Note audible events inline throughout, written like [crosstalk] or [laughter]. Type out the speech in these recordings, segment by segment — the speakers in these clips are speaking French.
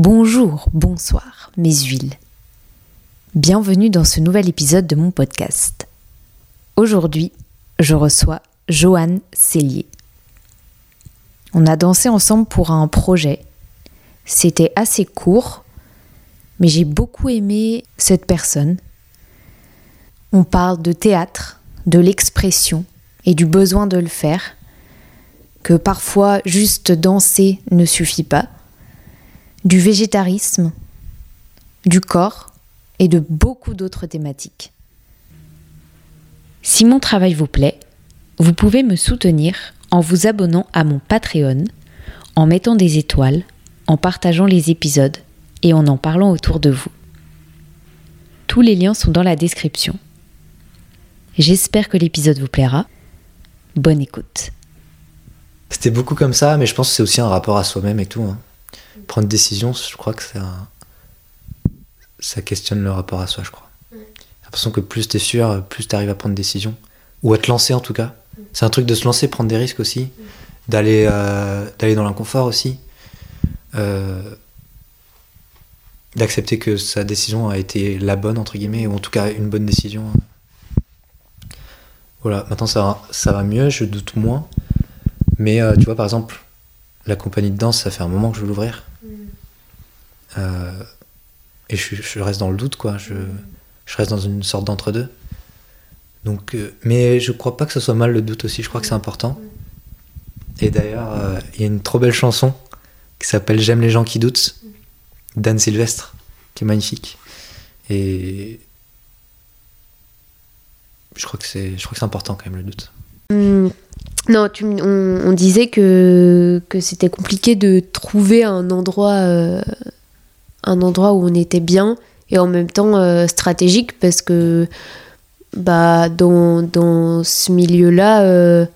Bonjour, bonsoir, mes huiles. Bienvenue dans ce nouvel épisode de mon podcast. Aujourd'hui, je reçois Joanne Cellier. On a dansé ensemble pour un projet. C'était assez court, mais j'ai beaucoup aimé cette personne. On parle de théâtre, de l'expression et du besoin de le faire, que parfois juste danser ne suffit pas, du végétarisme, du corps et de beaucoup d'autres thématiques. Si mon travail vous plaît, vous pouvez me soutenir en vous abonnant à mon Patreon, en mettant des étoiles, en partageant les épisodes et en en parlant autour de vous. Tous les liens sont dans la description. J'espère que l'épisode vous plaira. Bonne écoute. C'était beaucoup comme ça, mais je pense que c'est aussi un rapport à soi-même et tout. hein. Prendre des décisions, je crois que un... ça questionne le rapport à soi, je crois. J'ai l'impression que plus t'es sûr, plus t'arrives à prendre des décisions. Ou à te lancer en tout cas. C'est un truc de se lancer, prendre des risques aussi. D'aller euh, d'aller dans l'inconfort aussi. Euh, D'accepter que sa décision a été la bonne, entre guillemets, ou en tout cas une bonne décision. Voilà, maintenant ça va, ça va mieux, je doute moins. Mais euh, tu vois, par exemple, la compagnie de danse, ça fait un moment que je veux l'ouvrir. Euh, et je, je reste dans le doute, quoi. Je, je reste dans une sorte d'entre-deux. Donc, euh, mais je crois pas que ce soit mal le doute aussi, je crois que c'est important. Et d'ailleurs, euh, il y a une trop belle chanson qui s'appelle J'aime les gens qui doutent, d'Anne Sylvestre, qui est magnifique. Et je crois que c'est, je crois que c'est important quand même le doute. Hum, non, on, disait que, c'était compliqué de trouver un endroit, euh, un endroit où on était bien et en même temps euh, stratégique parce que bah, dans, ce milieu-là, euh,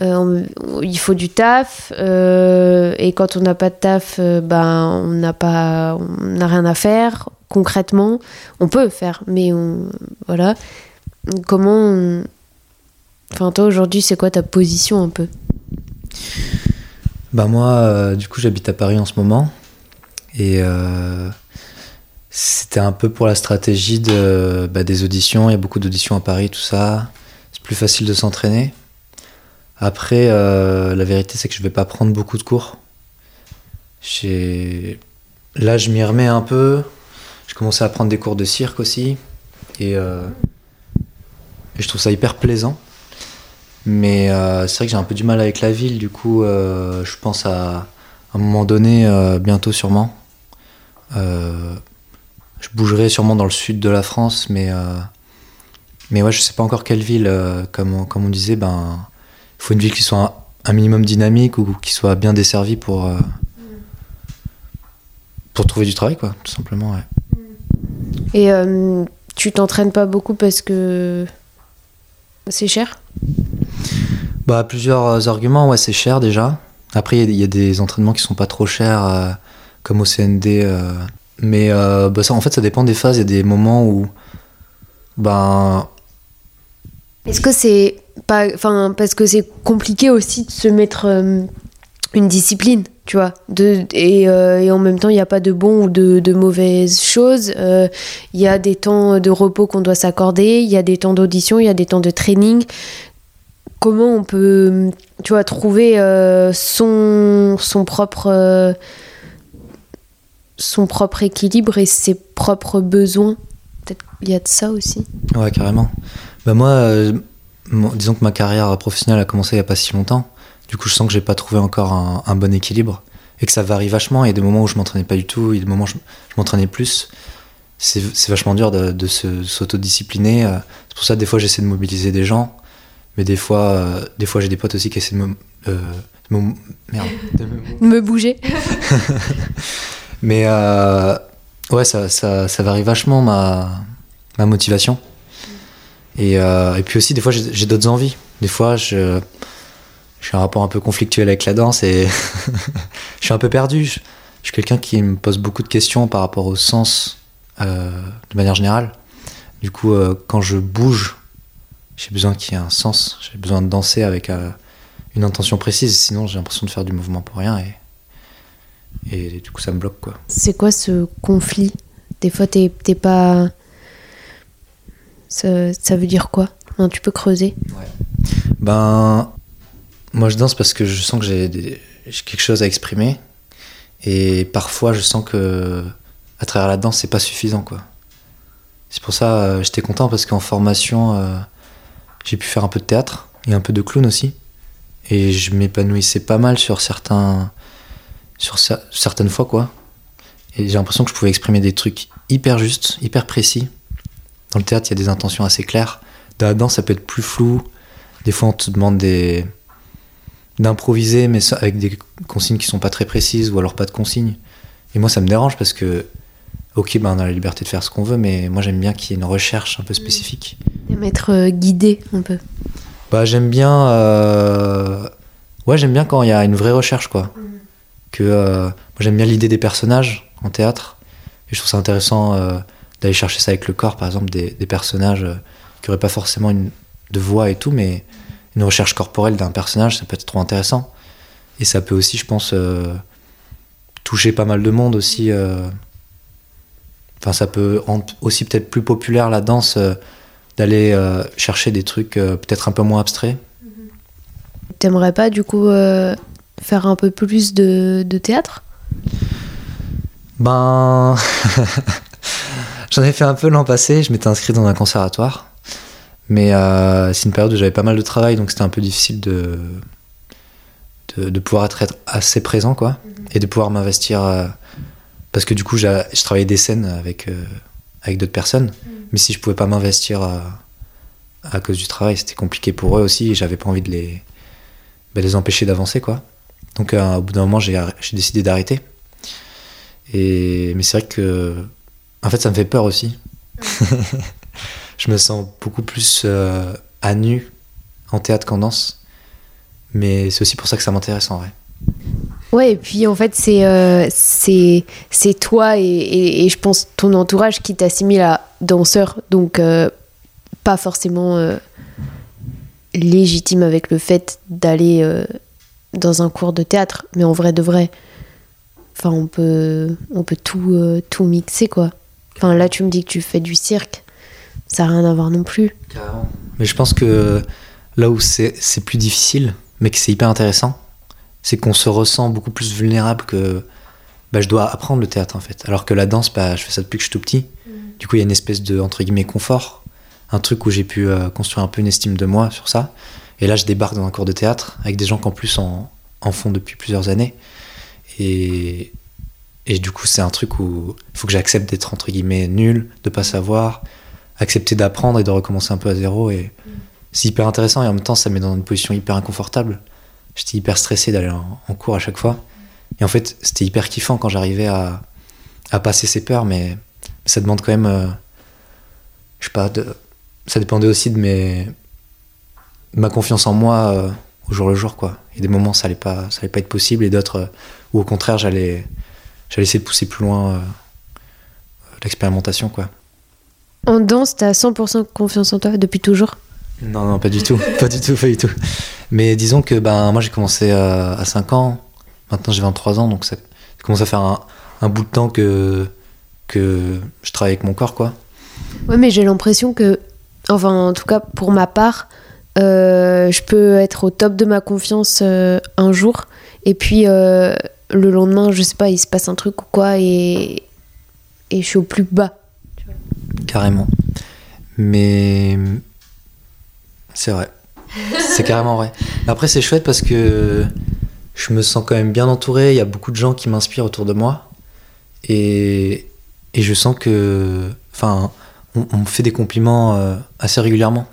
il faut du taf et quand on n'a pas de taf, bah, on n'a rien à faire concrètement. On peut faire, mais voilà. Comment Enfin, toi, aujourd'hui, c'est quoi ta position un peu? Bah moi, euh, du coup, j'habite à Paris en ce moment. Et euh, c'était un peu pour la stratégie bah, des auditions. Il y a beaucoup d'auditions à Paris, tout ça. C'est plus facile de s'entraîner. Après, euh, la vérité, c'est que je vais pas prendre beaucoup de cours. J'ai- Là, je m'y remets un peu. Je commençais à prendre des cours de cirque aussi. Et je trouve ça hyper plaisant. Mais euh, c'est vrai que j'ai un peu du mal avec la ville, du coup, euh, je pense à, un moment donné, euh, bientôt sûrement. Je bougerai sûrement dans le sud de la France, mais, mais ouais, je sais pas encore quelle ville. comme, on, comme on disait, ben, il faut une ville qui soit un, minimum dynamique ou qui soit bien desservie pour, pour trouver du travail, quoi, tout simplement. Ouais. Et tu t'entraînes pas beaucoup parce que c'est cher? Bah, plusieurs arguments, ouais, c'est cher déjà. Après, il y a- des entraînements qui sont pas trop chers, euh, comme au CND. euh. Mais euh, bah, ça, en fait, ça dépend des phases. Il y a des moments où. Ben. Est-ce que c'est pas. Parce que c'est compliqué aussi de se mettre euh, une discipline, tu vois. Euh, et en même temps, il n'y a pas de bon ou de, mauvaises choses. Euh, Il y a des temps de repos qu'on doit s'accorder, il y a des temps d'audition, il y a des temps de training. Comment on peut, tu vois, trouver euh, son, propre. son propre équilibre et ses propres besoins? Peut-être qu'il y a de ça aussi. Ouais, carrément. Bah, moi, disons que ma carrière professionnelle a commencé il y a pas si longtemps. Du coup, je sens que j'ai pas trouvé encore un, un bon équilibre. Et que ça varie vachement. Il y a des moments où je m'entraînais pas du tout, il y a des moments où je, je m'entraînais plus. C'est vachement dur de, de se- s'autodiscipliner. euh. C'est pour ça que des fois j'essaie de mobiliser des gens. Mais des fois, euh, des fois j'ai des potes aussi qui essaient de me. euh, me- merde. [laughs] de me- Me bouger. [laughs] mais euh, ouais, ça, ça, ça varie vachement ma, ma motivation. Et, euh, et puis aussi, des fois, j'ai j'ai d'autres envies. Des fois, je, je suis un rapport un peu conflictuel avec la danse et [laughs] je suis un peu perdu. Je, je suis quelqu'un qui me pose beaucoup de questions par rapport au sens euh, de manière générale. Du coup, euh, quand je bouge, j'ai besoin qu'il y ait un sens. J'ai besoin de danser avec euh, une intention précise. Sinon, j'ai l'impression de faire du mouvement pour rien. Et, Et du coup, ça me bloque, quoi. C'est quoi ce conflit? Des fois, t'es pas. Ça, ça veut dire quoi? Tu peux creuser Ben, moi je danse parce que je sens que j'ai quelque chose à exprimer. Et parfois je sens que à travers la danse, c'est pas suffisant quoi. C'est pour ça euh, j'étais content parce qu'en formation, euh, j'ai pu faire un peu de théâtre et un peu de clown aussi. Et je m'épanouissais pas mal sur certains. sur cer- certaines fois quoi. Et j'ai l'impression que je pouvais exprimer des trucs hyper justes, hyper précis. Dans le théâtre, il y a des intentions assez claires. Dans la danse, ça peut être plus flou. Des fois, on te demande des d'improviser, mais ça- avec des consignes qui sont pas très précises ou alors pas de consignes. Et moi, ça me dérange parce que, ok, ben, on a la liberté de faire ce qu'on veut, mais moi, j'aime bien qu'il y ait une recherche un peu spécifique. T'aimes être euh, guidé un peu. Bah, j'aime bien. euh, Ouais, j'aime bien quand il y a une vraie recherche, quoi. Que, euh, Moi, j'aime bien l'idée des personnages en théâtre. Et je trouve ça intéressant d'aller chercher ça avec le corps, par exemple, des, des personnages qui n'auraient pas forcément une, de voix et tout, mais une recherche corporelle d'un personnage, ça peut être trop intéressant. Et ça peut aussi, je pense, euh, toucher pas mal de monde aussi. euh. Enfin, ça peut rendre aussi peut-être plus populaire la danse, euh, d'aller chercher des trucs peut-être un peu moins abstraits. T'aimerais pas du coup faire un peu plus de, de théâtre? Ben. [laughs] J'en ai fait un peu l'an passé, je m'étais inscrit dans un conservatoire. Mais euh, c'est une période où j'avais pas mal de travail, donc c'était un peu difficile de, de, de pouvoir être, assez présent, quoi. Et de pouvoir m'investir. euh, parce que du coup, je travaillais des scènes avec, euh, avec d'autres personnes. Mais si je pouvais pas m'investir euh, à cause du travail, c'était compliqué pour eux aussi. Et j'avais pas envie de les, bah, les empêcher d'avancer, quoi. Donc au bout d'un moment, j'ai décidé d'arrêter. Et, mais c'est vrai que, en fait, ça me fait peur aussi. [laughs] je me sens beaucoup plus euh, à nu en théâtre qu'en danse. Mais c'est aussi pour ça que ça m'intéresse en vrai. Ouais, et puis en fait, c'est euh, toi et, et- je pense ton entourage qui t'assimile à danseur, donc euh, pas forcément euh, légitime avec le fait d'aller dans un cours de théâtre, mais en vrai de vrai. Enfin, on peut, on peut tout, tout mixer, quoi. Enfin, là, tu me dis que tu fais du cirque. Ça n'a rien à voir non plus. Mais je pense que là où c'est plus difficile, mais que c'est hyper intéressant, c'est qu'on se ressent beaucoup plus vulnérable que bah, je dois apprendre le théâtre en fait. Alors que la danse, bah, je fais ça depuis que je suis tout petit. Du coup, il y a une espèce de entre guillemets confort, un truc où j'ai pu euh, construire un peu une estime de moi sur ça. Et là, je débarque dans un cours de théâtre avec des gens qui en plus en, en font depuis plusieurs années. Et, et du coup, c'est un truc où il faut que j'accepte d'être entre guillemets nul, de pas savoir, accepter d'apprendre et de recommencer un peu à zéro. Et c'est hyper intéressant et en même temps, ça me met dans une position hyper inconfortable. J'étais hyper stressé d'aller en, en cours à chaque fois. Et en fait, c'était hyper kiffant quand j'arrivais à, à passer ces peurs, mais ça demande quand même. euh, je sais pas, de, ça dépendait aussi de mes, ma confiance en moi euh, au jour le jour, quoi. Et des moments, ça allait pas, ça allait pas être possible, et d'autres euh, où au contraire, j'allais, j'allais essayer de pousser plus loin euh, l'expérimentation, quoi. En danse, t'as 100% confiance en toi depuis toujours? Non, non, pas du tout. [laughs] pas du tout, pas du tout. Mais disons que ben, moi j'ai commencé euh, à 5 ans, maintenant j'ai 23 ans, donc ça commence à faire un, un bout de temps que, que je travaille avec mon corps, quoi. Ouais, mais j'ai l'impression que, enfin, en tout cas pour ma part, euh, je peux être au top de ma confiance euh, un jour, et puis euh, le lendemain, je sais pas, il se passe un truc ou quoi, et, et je suis au plus bas. Carrément. Mais c'est vrai. C'est carrément vrai. Après, c'est chouette parce que je me sens quand même bien entouré. Il y a beaucoup de gens qui m'inspirent autour de moi. Et, et je sens que. Enfin, on, me fait des compliments euh, assez régulièrement.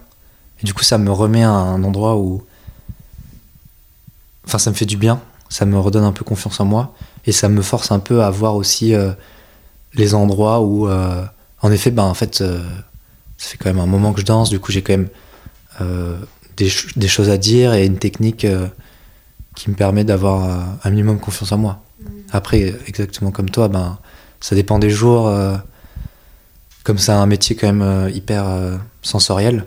Et du coup, ça me remet à un endroit où. Enfin, ça me fait du bien. Ça me redonne un peu confiance en moi. Et ça me force un peu à voir aussi euh, les endroits où. euh, en effet, ben, en fait, euh, ça fait quand même un moment que je danse, du coup j'ai quand même euh, des, ch- des choses à dire et une technique euh, qui me permet d'avoir euh, un minimum confiance en moi. Après, exactement comme toi, ben, ça dépend des jours. euh, comme c'est un métier quand même euh, hyper euh, sensoriel,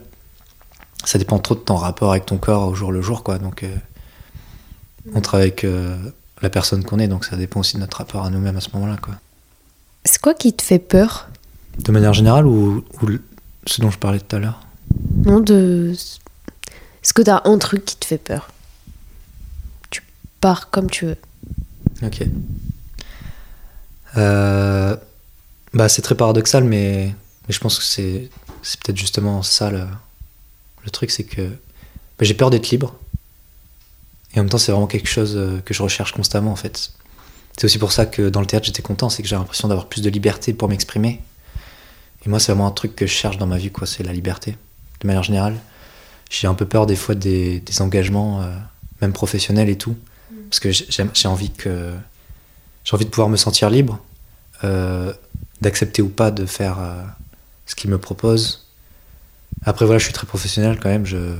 ça dépend trop de ton rapport avec ton corps au jour le jour, quoi. Donc, euh, on travaille avec euh, la personne qu'on est, donc ça dépend aussi de notre rapport à nous-mêmes à ce moment-là. Quoi. C'est quoi qui te fait peur? De manière générale ou, ou ce dont je parlais tout à l'heure Non, de. Est-ce que t'as un truc qui te fait peur? Tu pars comme tu veux. Ok. Euh, bah, c'est très paradoxal, mais, mais je pense que c'est, c'est peut-être justement ça le, le truc, c'est que bah, j'ai peur d'être libre. Et en même temps, c'est vraiment quelque chose euh, que je recherche constamment, en fait. C'est aussi pour ça que dans le théâtre, j'étais content, c'est que j'ai l'impression d'avoir plus de liberté pour m'exprimer. Et moi, c'est vraiment un truc que je cherche dans ma vie, quoi, c'est la liberté. De manière générale, j'ai un peu peur des fois des, des engagements, euh, même professionnels et tout, parce que j'ai envie que j'ai envie de pouvoir me sentir libre, euh, d'accepter ou pas de faire euh, ce qu'il me propose. Après voilà, je suis très professionnel quand même, je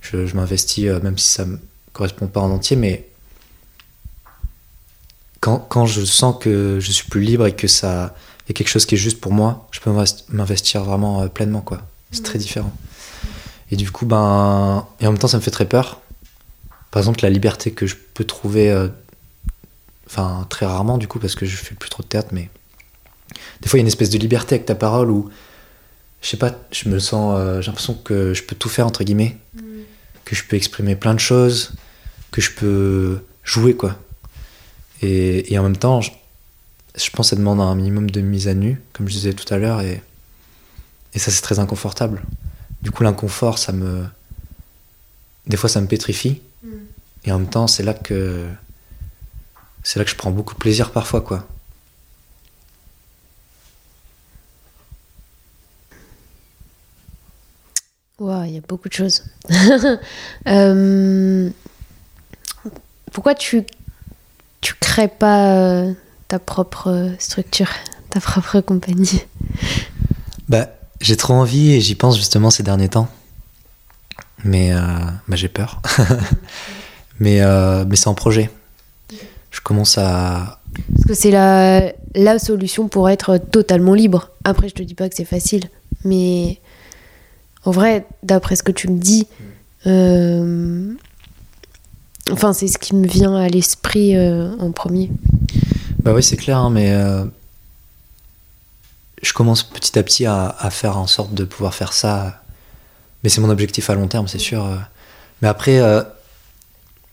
je, je m'investis même si ça me correspond pas en entier, mais quand, quand je sens que je suis plus libre et que ça quelque chose qui est juste pour moi, je peux m'invest- m'investir vraiment euh, pleinement quoi. C'est très différent. Et du coup ben et en même temps ça me fait très peur. Par exemple la liberté que je peux trouver euh, enfin très rarement du coup parce que je fais plus trop de théâtre mais des fois il y a une espèce de liberté avec ta parole où je sais pas je me sens euh, j'ai l'impression que je peux tout faire entre guillemets que je peux exprimer plein de choses que je peux jouer quoi et, et en même temps je, je pense que ça demande un minimum de mise à nu comme je disais tout à l'heure et, et ça c'est très inconfortable. Du coup l'inconfort ça me des fois ça me pétrifie. Et en même temps c'est là que c'est là que je prends beaucoup de plaisir parfois quoi. Waouh, il y a beaucoup de choses. [laughs] Euh, pourquoi tu tu crées pas euh, ta propre structure, ta propre compagnie Bah, j'ai trop envie et j'y pense justement ces derniers temps. Mais euh, bah, j'ai peur. [laughs] mais euh, mais c'est en projet. Je commence à. Parce que c'est la, la solution pour être totalement libre. Après, je te dis pas que c'est facile, mais en vrai, d'après ce que tu me dis, euh, enfin, c'est ce qui me vient à l'esprit en premier. Bah oui, c'est clair, hein, mais euh, je commence petit à petit à, à faire en sorte de pouvoir faire ça. Mais c'est mon objectif à long terme, c'est sûr. euh. Mais après, euh,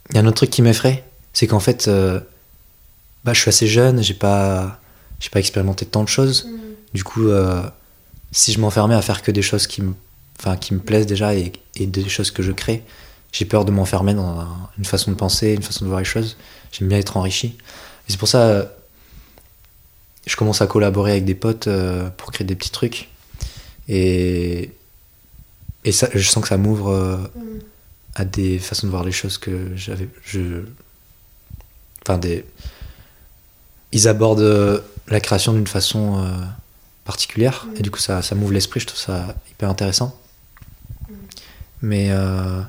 il y a un autre truc qui m'effraie, c'est qu'en fait, euh, bah, je suis assez jeune, j'ai pas, j'ai pas expérimenté tant de choses. Du coup, si je m'enfermais à faire que des choses qui me, enfin, qui me plaisent déjà et, et des choses que je crée, j'ai peur de m'enfermer dans un- une façon de penser, une façon de voir les choses. J'aime bien être enrichi. Et c'est pour ça, je commence à collaborer avec des potes euh, pour créer des petits trucs. Et, et ça, je sens que ça m'ouvre euh, à des façons de voir les choses que j'avais. Je, enfin, des. Ils abordent euh, la création d'une façon particulière. Et du coup, ça, ça m'ouvre l'esprit. Je trouve ça hyper intéressant. Mais euh,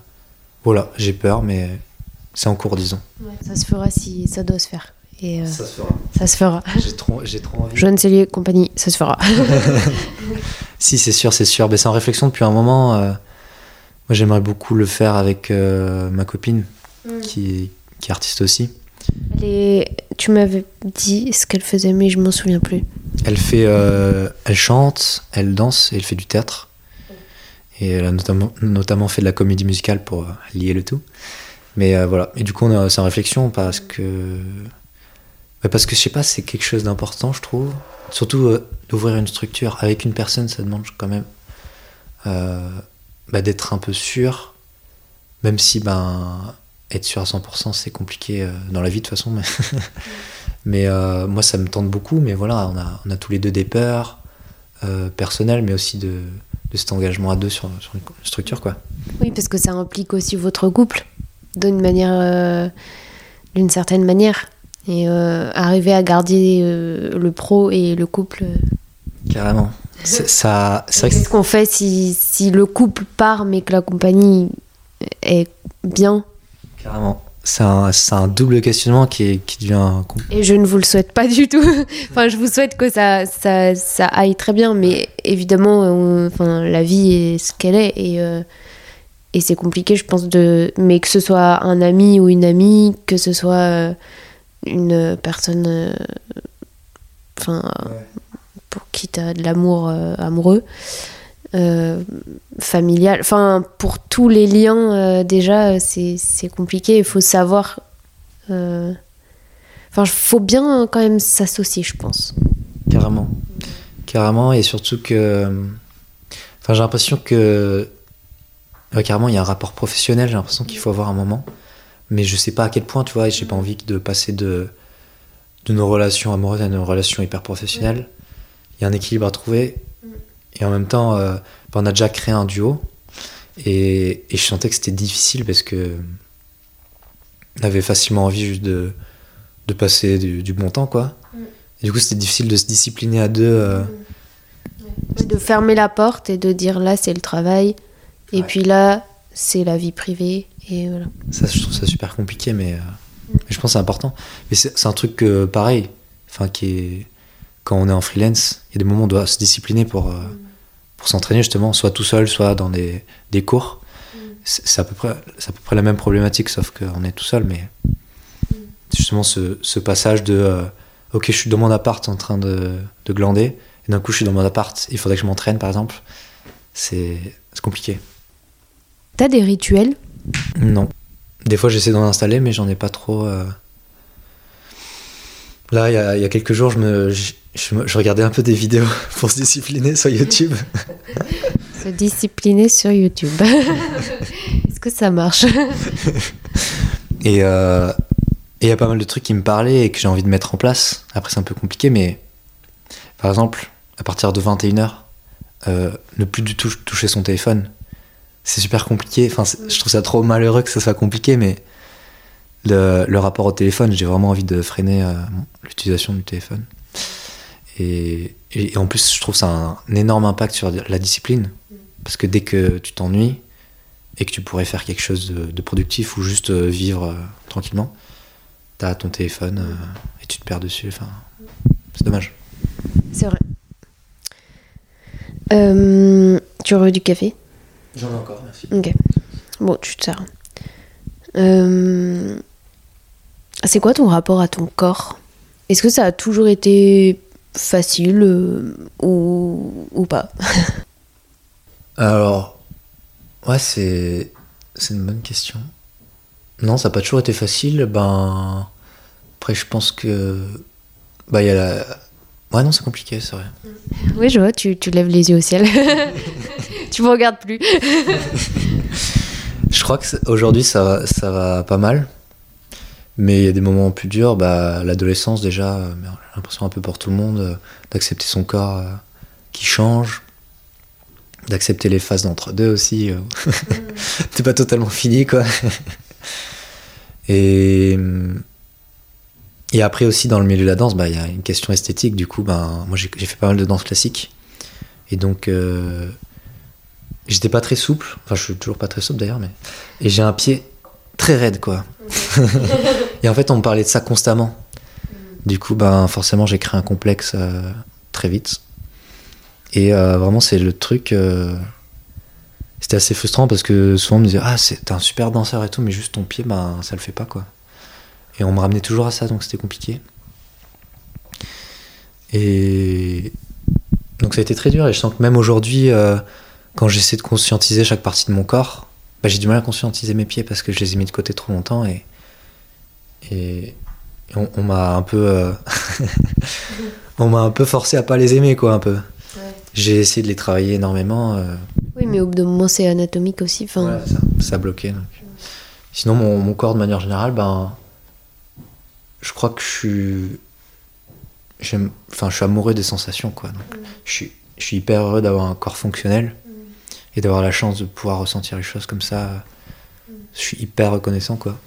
voilà, j'ai peur, mais c'est en cours, disons. Ça se fera si ça doit se faire. Et euh, se fera. ça se fera. J'ai trop, j'ai trop envie. Jeune Cellier compagnie, ça se fera. [laughs] [laughs] Si, c'est sûr, c'est sûr. Ben, c'est en réflexion depuis un moment. euh, moi, j'aimerais beaucoup le faire avec euh, ma copine, qui, qui est artiste aussi. Et tu m'avais dit ce qu'elle faisait, mais je m'en souviens plus. Elle fait, elle chante, elle danse et elle fait du théâtre. Et elle a notamment, notamment fait de la comédie musicale pour lier le tout. Mais voilà. Et du coup, on est- c'est en réflexion parce que. Parce que je sais pas, c'est quelque chose d'important, je trouve. Surtout euh, d'ouvrir une structure avec une personne, ça demande quand même euh, bah, d'être un peu sûr. Même si, ben, être sûr à 100%, c'est compliqué euh, dans la vie de toute façon. Mais, [laughs] mais moi, ça me tente beaucoup. Mais voilà, on a, on a tous les deux des peurs personnelles, mais aussi de, de cet engagement à deux sur, sur une structure, quoi. Oui, parce que ça implique aussi votre couple, d'une manière, d'une certaine manière. Et euh, arriver à garder euh, le pro et le couple. euh, Carrément. C'est ça, c'est Qu'est-ce qu'on fait si, si le couple part mais que la compagnie est bien Carrément. C'est un, c'est un double questionnement qui, est, qui devient. Et je ne vous le souhaite pas du tout. [laughs] enfin, je vous souhaite que ça, ça, ça aille très bien, mais évidemment, on- enfin, la vie est ce qu'elle est et, euh, et c'est compliqué, je pense, de. Mais que ce soit un ami ou une amie, que ce soit euh, une personne. euh, Enfin, euh, pour qui t'as de l'amour euh, amoureux, euh, familial. Enfin, pour tous les liens, euh, déjà, c'est c'est compliqué. Il faut savoir. euh, Enfin, il faut bien quand même s'associer, je pense. Carrément. Carrément, et surtout que. Enfin, j'ai l'impression que. Ouais, carrément, il y a un rapport professionnel, j'ai l'impression qu'il faut avoir un moment. Mais je sais pas à quel point, tu vois, et j'ai pas envie de passer de, de nos relations amoureuses à nos relations hyper professionnelles. Il y a un équilibre à trouver. Et en même temps, euh, ben, on a déjà créé un duo. Et, et je sentais que c'était difficile parce que. On avait facilement envie juste de, de passer du, du bon temps, quoi. Et du coup, c'était difficile de se discipliner à deux. euh, De fermer la porte et de dire là, c'est le travail. Et Ouais. puis là, c'est la vie privée. Et voilà. Ça, je trouve ça super compliqué, mais, euh, mais je pense que c'est important. Mais c'est un truc pareil, enfin, qui est. Quand on est en freelance, il y a des moments où on doit se discipliner pour, euh, pour s'entraîner, justement, soit tout seul, soit dans des, des cours. C'est c'est à, peu près- c'est à peu près la même problématique, sauf qu'on est tout seul, mais. C'est justement ce, ce passage de. euh, ok, je suis dans mon appart en train de, de glander, et d'un coup, je suis dans mon appart, il faudrait que je m'entraîne, par exemple. C'est c'est compliqué. T'as des rituels? Non. Des fois, j'essaie d'en installer, mais j'en ai pas trop. euh. Là, il y, a- il y a quelques jours, je, me, je, je me- je regardais un peu des vidéos [laughs] pour se discipliner sur YouTube. [laughs] Se discipliner sur YouTube. [laughs] Est-ce que ça marche? Et euh, et il y a pas mal de trucs qui me parlaient et que j'ai envie de mettre en place. Après, c'est un peu compliqué, mais par exemple, à partir de 21h, euh, ne plus du tout toucher son téléphone. C'est super compliqué. Enfin, je trouve ça trop malheureux que ça soit compliqué, mais le, rapport au téléphone, j'ai vraiment envie de freiner euh, l'utilisation du téléphone. Et, en plus, je trouve ça a un énorme impact sur la discipline. Parce que dès que tu t'ennuies et que tu pourrais faire quelque chose de, productif ou juste euh, vivre euh, tranquillement, t'as ton téléphone euh, et tu te perds dessus. Enfin, c'est dommage. C'est vrai. Tu aurais du café? J'en ai encore, merci. Ok. Bon, tu te sers. Euh, C'est quoi ton rapport à ton corps? Est-ce que ça a toujours été facile euh, ou, ou pas? [laughs] Alors, ouais, c'est c'est une bonne question. Non, ça n'a pas toujours été facile. Ben, après, je pense que bah il y a la. Ouais, non, c'est compliqué, c'est vrai. Oui, je vois, tu, tu lèves les yeux au ciel. [laughs] tu me regardes plus. [laughs] Je crois que c'est- aujourd'hui ça va, ça va pas mal. Mais il y a des moments plus durs, bah, l'adolescence déjà, euh, j'ai l'impression un peu pour tout le monde, euh, d'accepter son corps euh, qui change, d'accepter les phases d'entre-deux aussi. euh, [laughs] T'es pas totalement fini quoi. [laughs] Et, hum, et après aussi dans le milieu de la danse, bah, il y a une question esthétique. Du coup, ben, moi j'ai j'ai fait pas mal de danse classique. Et donc euh, j'étais pas très souple. Enfin, je suis toujours pas très souple d'ailleurs, mais. Et j'ai un pied très raide quoi. [laughs] et en fait, on me parlait de ça constamment. Du coup, ben, forcément, j'ai créé un complexe euh, très vite. Et euh, vraiment, c'est le truc. euh, C'était assez frustrant parce que souvent on me disait Ah, t'es un super danseur et tout, mais juste ton pied, ben, ça le fait pas quoi. Et on me ramenait toujours à ça, donc c'était compliqué. Et donc ça a été très dur. Et je sens que même aujourd'hui, quand j'essaie de conscientiser chaque partie de mon corps, bah, j'ai du mal à conscientiser mes pieds parce que je les ai mis de côté trop longtemps et, et, et on, on m'a un peu euh, [laughs] on m'a un peu forcé à pas les aimer quoi un peu. J'ai essayé de les travailler énormément. euh, Oui, mais au bout d'un moment, c'est anatomique aussi. Voilà, ça, ça a bloqué. donc. Sinon, mon, mon corps, de manière générale, ben, je crois que je suis, j'aime, enfin, je suis amoureux des sensations, quoi. Donc, je suis, je suis hyper heureux d'avoir un corps fonctionnel et d'avoir la chance de pouvoir ressentir les choses comme ça. Je suis hyper reconnaissant, quoi.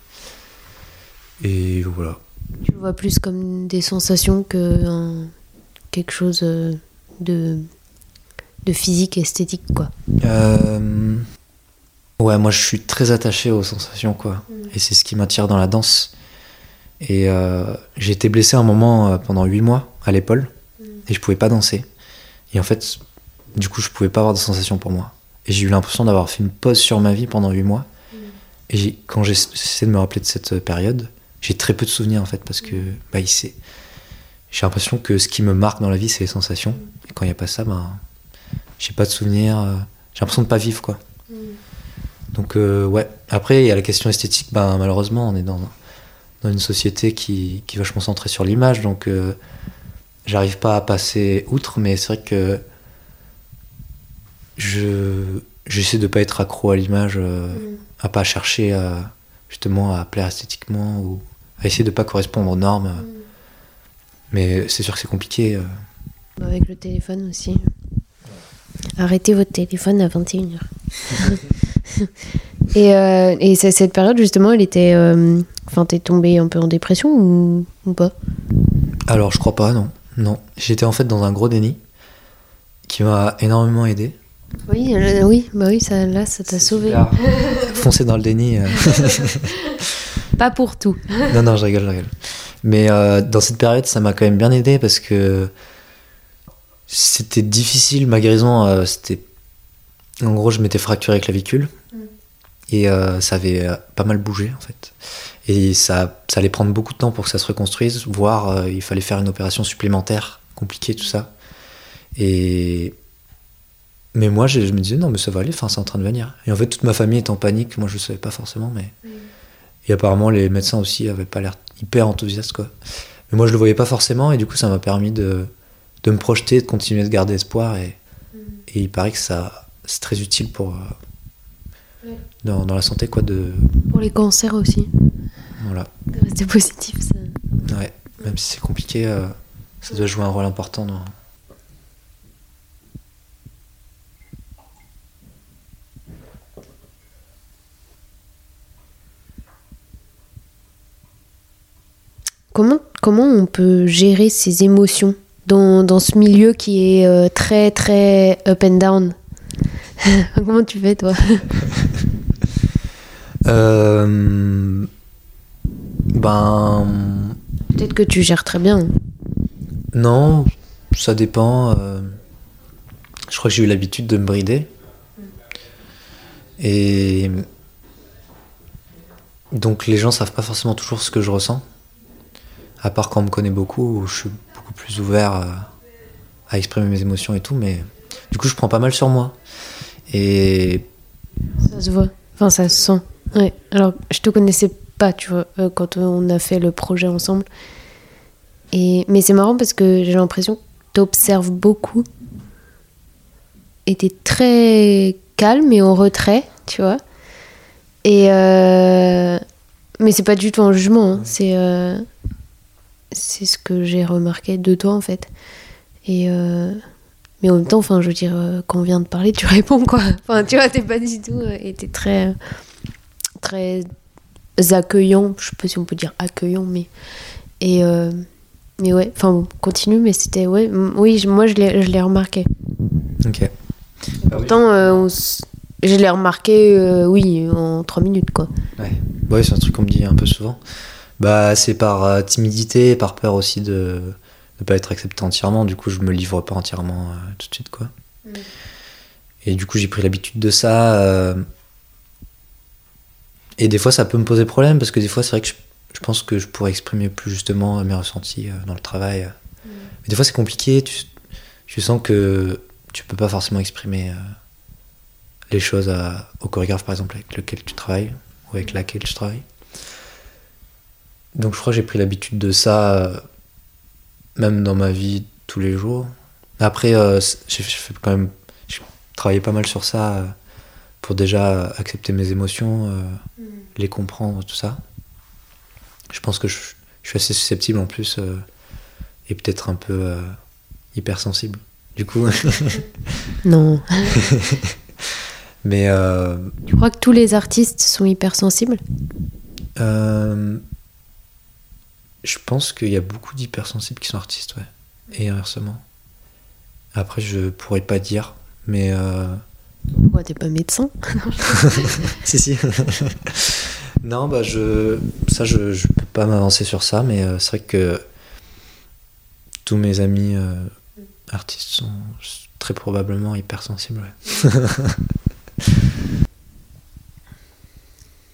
Et voilà. Tu vois plus comme des sensations que quelque chose euh, de, de physique esthétique, quoi. Euh, Ouais, moi je suis très attaché aux sensations, quoi. Et c'est ce qui m'attire dans la danse. Et euh, j'ai été blessé un moment euh, pendant 8 mois à l'épaule et je pouvais pas danser. Et en fait, du coup, je pouvais pas avoir de sensations pour moi. Et j'ai eu l'impression d'avoir fait une pause sur ma vie pendant 8 mois. Et j'ai- quand j'essaie de me rappeler de cette période, j'ai très peu de souvenirs en fait, parce que bah, il s'est- j'ai l'impression que ce qui me marque dans la vie, c'est les sensations. Et quand il n'y a pas ça, ben, j'ai pas de souvenirs. euh, j'ai l'impression de pas vivre quoi. Donc euh, ouais. Après, il y a la question esthétique. Ben, malheureusement, on est dans, dans une société qui, qui est vachement centrée sur l'image. Donc euh, j'arrive pas à passer outre. Mais c'est vrai que je j'essaie de pas être accro à l'image, euh, à pas chercher à, justement à plaire esthétiquement ou à essayer de pas correspondre aux normes. Mais c'est sûr que c'est compliqué. euh. Avec le téléphone aussi. Arrêtez votre téléphone à 21h. et euh, et c'est- cette période, justement, elle était. euh, Enfin, t'es tombé un peu en dépression ou, ou pas? Alors, je crois pas, non. Non. J'étais en fait dans un gros déni qui m'a énormément aidé. Oui, euh, oui, bah oui, ça, là, ça t'a sauvé. [laughs] Foncer dans le déni. euh. [laughs] Pas pour tout. [laughs] non, non, je rigole, je rigole. Mais euh, dans cette période, ça m'a quand même bien aidé parce que c'était difficile. Ma guérison, euh, c'était. En gros, je m'étais fracturé la clavicule et euh, ça avait pas mal bougé en fait. Et ça, ça allait prendre beaucoup de temps pour que ça se reconstruise, voire euh, il fallait faire une opération supplémentaire, compliquée, tout ça. Et. Mais moi, je, je me disais, non, mais ça va aller, enfin, c'est en train de venir. Et en fait, toute ma famille est en panique. Moi, je le savais pas forcément, mais. Et apparemment, les médecins aussi avaient pas l'air hyper enthousiastes, quoi. Mais moi, je le voyais pas forcément, et du coup, ça m'a permis de, de me projeter, de continuer de garder espoir, et, et il paraît que ça, c'est très utile pour. euh, dans, dans la santé, quoi, de. Pour les cancers aussi. Voilà. De rester positif, ça. Ouais. Même si c'est compliqué, euh, ça doit jouer un rôle important dans. Comment, comment on peut gérer ses émotions dans, dans ce milieu qui est euh, très, très up and down [laughs] Comment tu fais, toi [laughs] Euh, ben. Peut-être que tu gères très bien. Non, ça dépend. euh, Je crois que j'ai eu l'habitude de me brider. Et. Donc les gens savent pas forcément toujours ce que je ressens. À part quand on me connaît beaucoup, je suis beaucoup plus ouvert à, à exprimer mes émotions et tout. Mais du coup, je prends pas mal sur moi. Et. Ça se voit. Enfin, ça se sent. Ouais. Alors, je te connaissais pas, tu vois, euh, quand on a fait le projet ensemble. Et... Mais c'est marrant parce que j'ai l'impression que t'observes beaucoup. Et t'es très calme et en retrait, tu vois. Et. euh, Mais c'est pas du tout un jugement. hein. C'est. euh, C'est ce que j'ai remarqué de toi, en fait. Et. euh, Mais en même temps, enfin, je veux dire, euh, quand on vient de parler, tu [laughs] réponds, quoi. Enfin, tu vois, t'es pas du tout. euh, Et t'es très. Très accueillant. Je sais pas si on peut dire accueillant, mais. Et. euh, Mais ouais, enfin, bon, continue, mais c'était. Ouais, oui, moi, je l'ai je l'ai remarqué. Ok. Pourtant, euh, on s- je l'ai remarqué, oui, en trois minutes, quoi. Ouais, ouais c'est un truc qu'on me dit un peu souvent. Bah, c'est par euh, timidité, par peur aussi de ne pas être accepté entièrement. Du coup, je me livre pas entièrement euh, tout de suite, quoi. Et du coup, j'ai pris l'habitude de ça. euh, Et des fois, ça peut me poser problème parce que des fois, c'est vrai que je, je pense que je pourrais exprimer plus justement mes ressentis euh, dans le travail. Mais des fois, c'est compliqué. Tu, tu sens que tu peux pas forcément exprimer les choses à- au chorégraphe, par exemple, avec lequel tu travailles ou avec laquelle tu travailles. Donc, je crois que j'ai pris l'habitude de ça, euh, même dans ma vie tous les jours. Après, euh, j'ai fait quand même. J'ai travaillé pas mal sur ça euh, pour déjà accepter mes émotions, euh, les comprendre, tout ça. Je pense que je, je suis assez susceptible en plus euh, et peut-être un peu euh, hypersensible. Du coup, [laughs] Non. [laughs] mais euh, Tu crois que tous les artistes sont hypersensibles? Euh, je pense qu'il y a beaucoup d'hypersensibles qui sont artistes, ouais. Et inversement. Après, je pourrais pas dire, mais. euh, Pourquoi t'es pas médecin [laughs] si, si. non, bah, je. Ça, je, je peux pas m'avancer sur ça, mais euh, c'est vrai que. Tous mes amis euh, artistes sont très probablement hypersensibles, ouais. [laughs]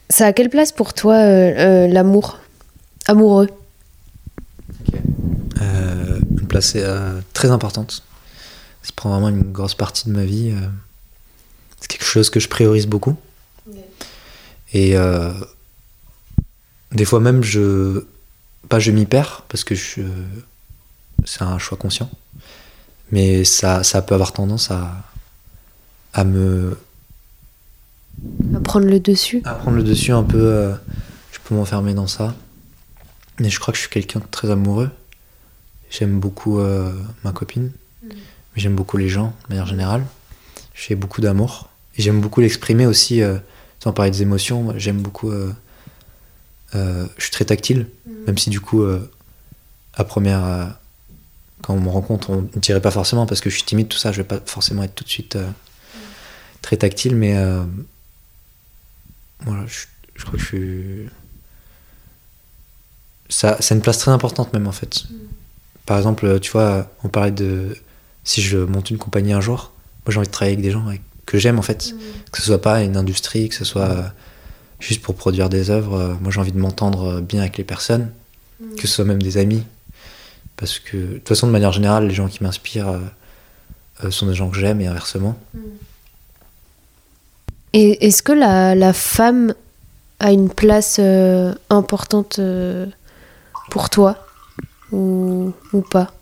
Ça a quelle place pour toi euh, l'amour? Amoureux? Euh, une place euh, très importante. Ça prend vraiment une grosse partie de ma vie. euh. C'est quelque chose que je priorise beaucoup. Et des fois même, je. Pas je m'y perds, parce que je. C'est un choix conscient. Mais ça, ça peut avoir tendance à. à me. À prendre le dessus à prendre le dessus un peu. je peux m'enfermer dans ça. Mais je crois que je suis quelqu'un de très amoureux. J'aime beaucoup euh, ma copine. Mais j'aime beaucoup les gens, de manière générale. J'ai beaucoup d'amour. Et j'aime beaucoup l'exprimer aussi. euh, sans parler des émotions, j'aime beaucoup. euh, euh, je suis très tactile. Même si du coup, à première. quand on me rencontre, on ne dirait pas forcément parce que je suis timide, tout ça, je vais pas forcément être tout de suite euh, très tactile, mais voilà, je, je crois que je suis. Ça, ça a une place très importante même en fait. Par exemple, tu vois, on parlait de si je monte une compagnie un jour, moi j'ai envie de travailler avec des gens que j'aime en fait, que ce soit pas une industrie, que ce soit euh, juste pour produire des œuvres. euh, Moi j'ai envie de m'entendre euh, bien avec les personnes, que ce soit même des amis, parce que de toute façon de manière générale, les gens qui m'inspirent euh, euh, sont des gens que j'aime et inversement. Et est-ce que la, la femme a une place euh, importante euh, pour toi? Ou, ou pas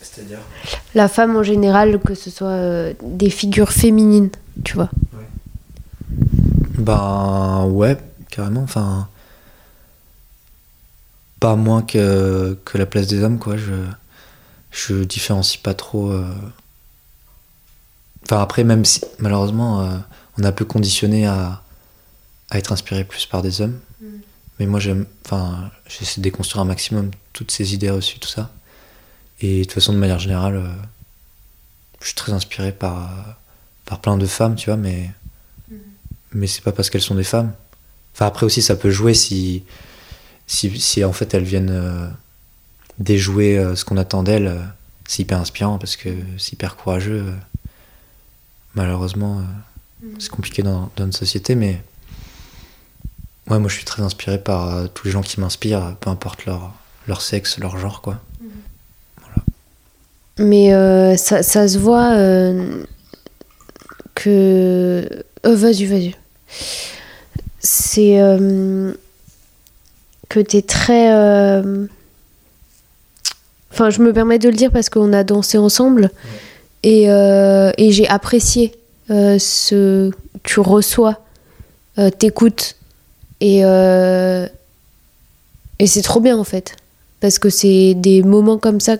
C'est-à-dire La femme en général, que ce soit euh, des figures féminines, tu vois. Ben ouais, carrément. Enfin, pas moins que, que la place des hommes, quoi. Je, je différencie pas trop. euh. Enfin, après, même si malheureusement, euh, on a peu conditionné à, à être inspiré plus par des hommes. Mais moi, j'aime. Enfin, j'essaie de déconstruire un maximum toutes ces idées reçues, tout ça. Et de toute façon, de manière générale, euh, je suis très inspiré par, par plein de femmes, tu vois, mais mais c'est pas parce qu'elles sont des femmes. Enfin, après aussi, ça peut jouer si, si, si en fait elles viennent euh, déjouer euh, ce qu'on attend d'elles. c'est hyper inspirant parce que c'est hyper courageux. malheureusement, euh, c'est compliqué dans, dans notre société, mais ouais, moi je suis très inspiré par euh, tous les gens qui m'inspirent, peu importe leur, leur sexe, leur genre, quoi. Mais euh, ça, ça se voit euh, que. Euh, vas-y, vas-y. C'est euh, que t'es très. euh, Enfin, je me permets de le dire parce qu'on a dansé ensemble et, euh, et j'ai apprécié euh, ce. Tu reçois, euh, t'écoutes et. euh, et c'est trop bien en fait. Parce que c'est des moments comme ça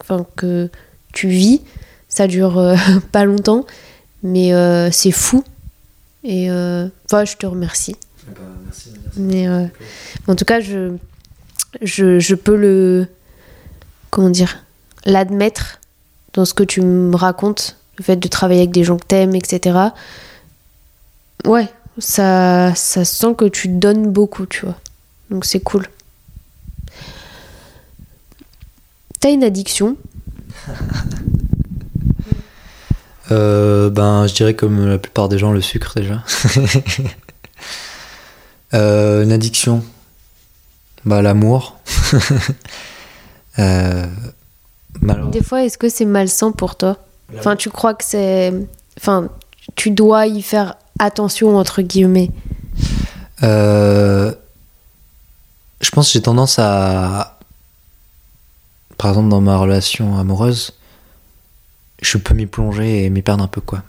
enfin, que tu vis. Ça dure euh, [laughs] pas longtemps, mais euh, c'est fou. Et enfin, je te remercie. Mais euh, en tout cas, je, je, je peux le. Comment dire L'admettre dans ce que tu me racontes. Le fait de travailler avec des gens que t'aimes, etc. Ouais, ça, ça sent que tu donnes beaucoup, tu vois. Donc c'est cool. T'as une addiction? [laughs] Euh, ben, je dirais comme la plupart des gens, le sucre déjà. [laughs] Euh, une addiction? Bah, l'amour. [laughs] euh. Des fois, est-ce que c'est malsain pour toi? Enfin, tu crois que c'est. Enfin, tu dois y faire attention, entre guillemets. Euh, je pense que j'ai tendance à. Par exemple, dans ma relation amoureuse, je peux m'y plonger et m'y perdre un peu, quoi.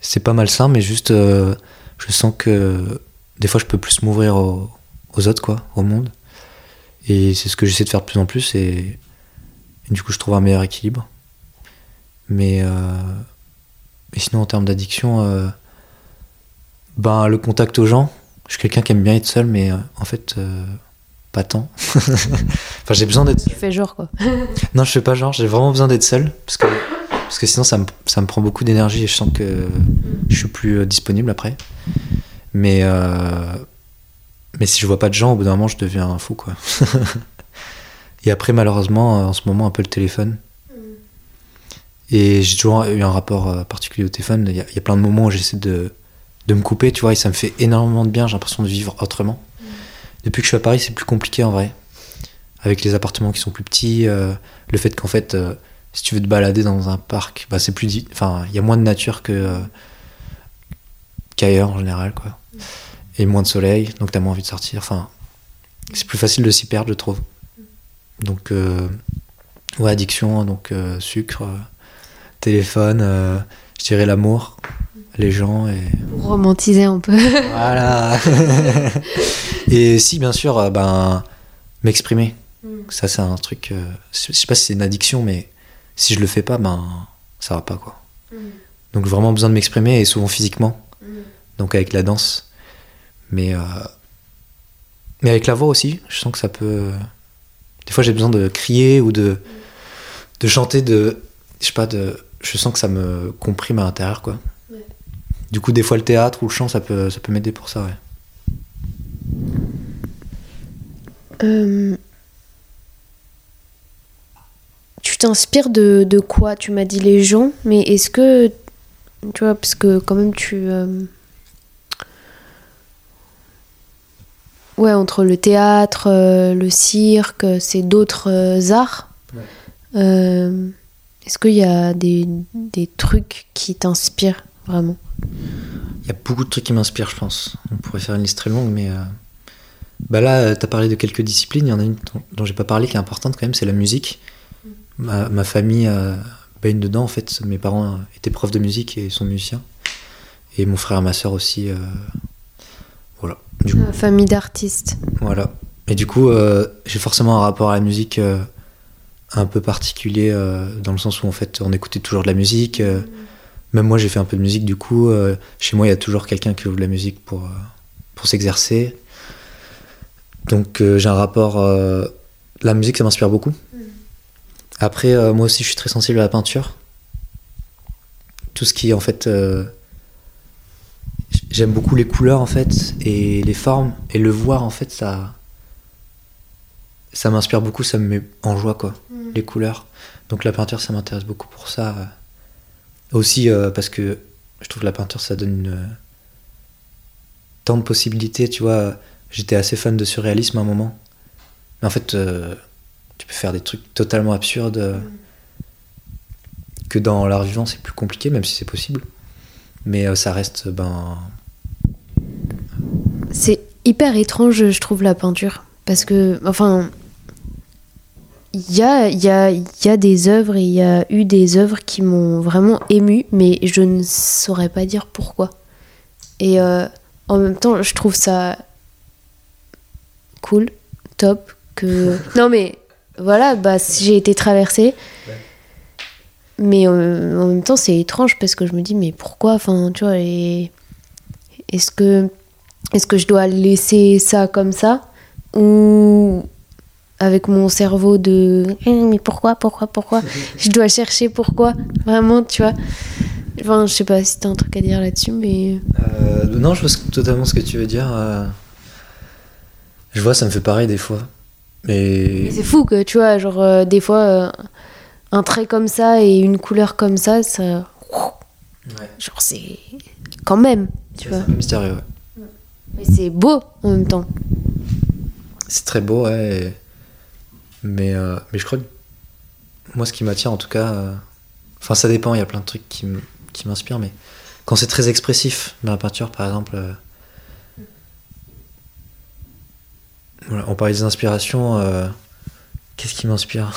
C'est pas malsain, mais juste, euh, je sens que des fois, je peux plus m'ouvrir aux, aux autres, quoi, au monde. Et c'est ce que j'essaie de faire de plus en plus, et, et du coup, je trouve un meilleur équilibre. Mais, euh, mais sinon, en termes d'addiction, ben, le contact aux gens, je suis quelqu'un qui aime bien être seul, mais euh, en fait, euh, pas tant. [laughs] enfin, j'ai besoin d'être Tu fais genre, quoi. [laughs] non, je fais pas genre, j'ai vraiment besoin d'être seul parce que, parce que sinon ça me, ça me prend beaucoup d'énergie et je sens que je suis plus euh, disponible après. Mais, euh, mais si je vois pas de gens, au bout d'un moment je deviens un fou quoi. [laughs] et après, malheureusement, en ce moment, un peu le téléphone. Et j'ai toujours eu un rapport particulier au téléphone. Il y, a, il y a plein de moments où j'essaie de, de me couper, tu vois, et ça me fait énormément de bien. J'ai l'impression de vivre autrement. Depuis que je suis à Paris, c'est plus compliqué en vrai. Avec les appartements qui sont plus petits, euh, le fait qu'en fait, euh, si tu veux te balader dans un parc, bah, c'est plus. Enfin, il y a moins de nature que euh, qu'ailleurs en général, quoi. Et moins de soleil, donc t'as moins envie de sortir. Enfin, c'est plus facile de s'y perdre, je trouve. Donc, euh, ouais, addiction, donc sucre, téléphone, je dirais l'amour, les gens et. Pour romantiser un peu. [laughs] Voilà. [laughs] et si, bien sûr, euh, ben, m'exprimer. Ça, c'est un truc. euh, je sais pas si c'est une addiction, mais si je le fais pas, ben, ça va pas, quoi. Donc, vraiment besoin de m'exprimer et souvent physiquement. Donc, avec la danse. Mais, euh, mais avec la voix aussi, je sens que ça peut. Des fois, j'ai besoin de crier ou de, de chanter, de. Je sais pas, de. Je sens que ça me comprime à l'intérieur, quoi. Du coup, des fois, le théâtre ou le chant, ça peut, ça peut m'aider pour ça, ouais. Euh, Tu t'inspires de, de quoi? Tu m'as dit les gens, mais est-ce que. Tu vois, parce que quand même, tu. euh, Ouais, entre le théâtre, euh, le cirque, c'est d'autres arts. Ouais. Est-ce qu'il y a des, des trucs qui t'inspirent? Vraiment Il y a beaucoup de trucs qui m'inspirent, je pense. On pourrait faire une liste très longue, mais. euh, Bah là, tu as parlé de quelques disciplines. Il y en a une dont, j'ai pas parlé qui est importante quand même, c'est la musique. Ma, ma famille euh, baigne dedans, en fait. Mes parents euh, étaient profs de musique et sont musiciens. Et mon frère et ma soeur aussi. euh, Voilà. Du coup, Euh, Famille d'artistes. Voilà. Et du coup, euh, j'ai forcément un rapport à la musique euh, un peu particulier, euh, dans le sens où en fait, on écoutait toujours de la musique. euh, même moi, j'ai fait un peu de musique, du coup, euh, chez moi, il y a toujours quelqu'un qui ouvre de la musique pour, euh, pour s'exercer. Donc, euh, j'ai un rapport. la musique, ça m'inspire beaucoup. Après, euh, moi aussi, je suis très sensible à la peinture. Tout ce qui en fait. J'aime beaucoup les couleurs en fait et les formes et le voir en fait ça ça m'inspire beaucoup, ça me met en joie quoi. Les couleurs. Donc la peinture ça m'intéresse beaucoup pour ça. Aussi euh, parce que je trouve que la peinture ça donne une euh, tant de possibilités, tu vois. J'étais assez fan de surréalisme à un moment. Mais en fait euh, tu peux faire des trucs totalement absurdes que dans l'art vivant c'est plus compliqué même si c'est possible. Mais ça reste ben C'est hyper étrange, je trouve, la peinture. Parce que, enfin, il y a, y, a, y a des œuvres et il y a eu des œuvres qui m'ont vraiment émue, mais je ne saurais pas dire pourquoi. Et euh, en même temps, je trouve ça cool, top, que... [laughs] non mais, voilà, bah, j'ai été traversée. Mais euh, en même temps, c'est étrange parce que je me dis, mais pourquoi? Enfin, tu vois, et... est-ce que, est que je dois laisser ça comme ça? Ou avec mon cerveau de Eh, mais pourquoi, pourquoi, pourquoi [laughs] Je dois chercher pourquoi, vraiment, tu vois Enfin, je sais pas si t'as un truc à dire là-dessus, mais. Euh, non, je vois totalement ce que tu veux dire. euh. Je vois, ça me fait pareil des fois. Mais Mais C'est fou que, tu vois, genre, euh, des fois, euh, un trait comme ça et une couleur comme ça, ça. Genre, c'est. Quand même, tu c'est vois. un peu mystérieux. ouais. Mais c'est beau en même temps. C'est très beau, ouais. et- Mais, euh, mais je crois que moi, ce qui m'attire en tout cas. euh, Enfin, ça dépend, il y a plein de trucs qui m'inspirent, mais quand c'est très expressif dans la peinture, par exemple. euh, Voilà, on parlait des inspirations. euh, Qu'est-ce qui m'inspire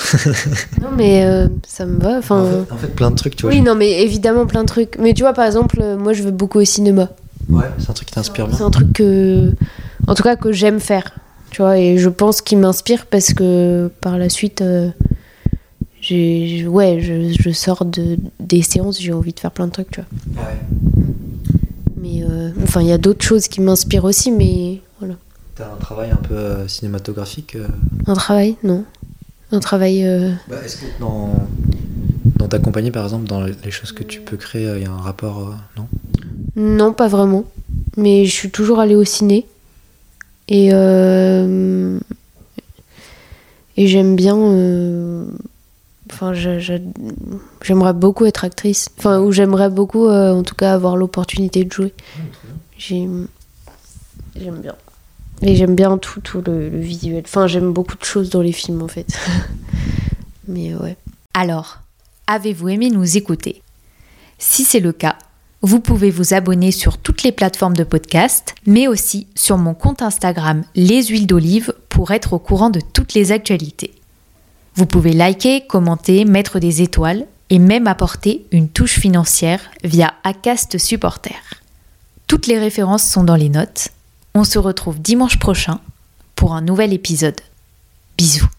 Non, mais euh, ça me va. Enfin. en, fait, en fait, plein de trucs, tu vois. Oui, non, mais évidemment, plein de trucs. Mais tu vois, par exemple, moi, je veux beaucoup au cinéma. Ouais, c'est un truc qui t'inspire bien. C'est un truc que, en tout cas, que j'aime faire. Tu vois, et je pense qu'il m'inspire parce que par la suite, euh, j'ai, ouais, je, je sors de, des séances, j'ai envie de faire plein de trucs, tu vois. Ouais. Mais euh, enfin, il y a d'autres choses qui m'inspirent aussi, mais voilà. T'as un travail un peu euh, cinématographique Un travail, non. Un travail. Bah, Est-ce que dans, dans ta compagnie, par exemple, dans les choses que tu peux créer, il y a un rapport, non? Non, pas vraiment. Mais je suis toujours allée au ciné. Et, euh, et j'aime bien. euh, enfin, j'aimerais beaucoup être actrice. Enfin, ou j'aimerais beaucoup, euh, en tout cas, avoir l'opportunité de jouer. J'ai- J'aime bien. Et j'aime bien tout, tout le, le visuel. Enfin, j'aime beaucoup de choses dans les films, en fait. [laughs] Mais ouais. Alors, avez-vous aimé nous écouter? Si c'est le cas, vous pouvez vous abonner sur toutes les plateformes de podcast, mais aussi sur mon compte Instagram Les Huiles d'Olive pour être au courant de toutes les actualités. Vous pouvez liker, commenter, mettre des étoiles et même apporter une touche financière via Acast Supporter. Toutes les références sont dans les notes. On se retrouve dimanche prochain pour un nouvel épisode. Bisous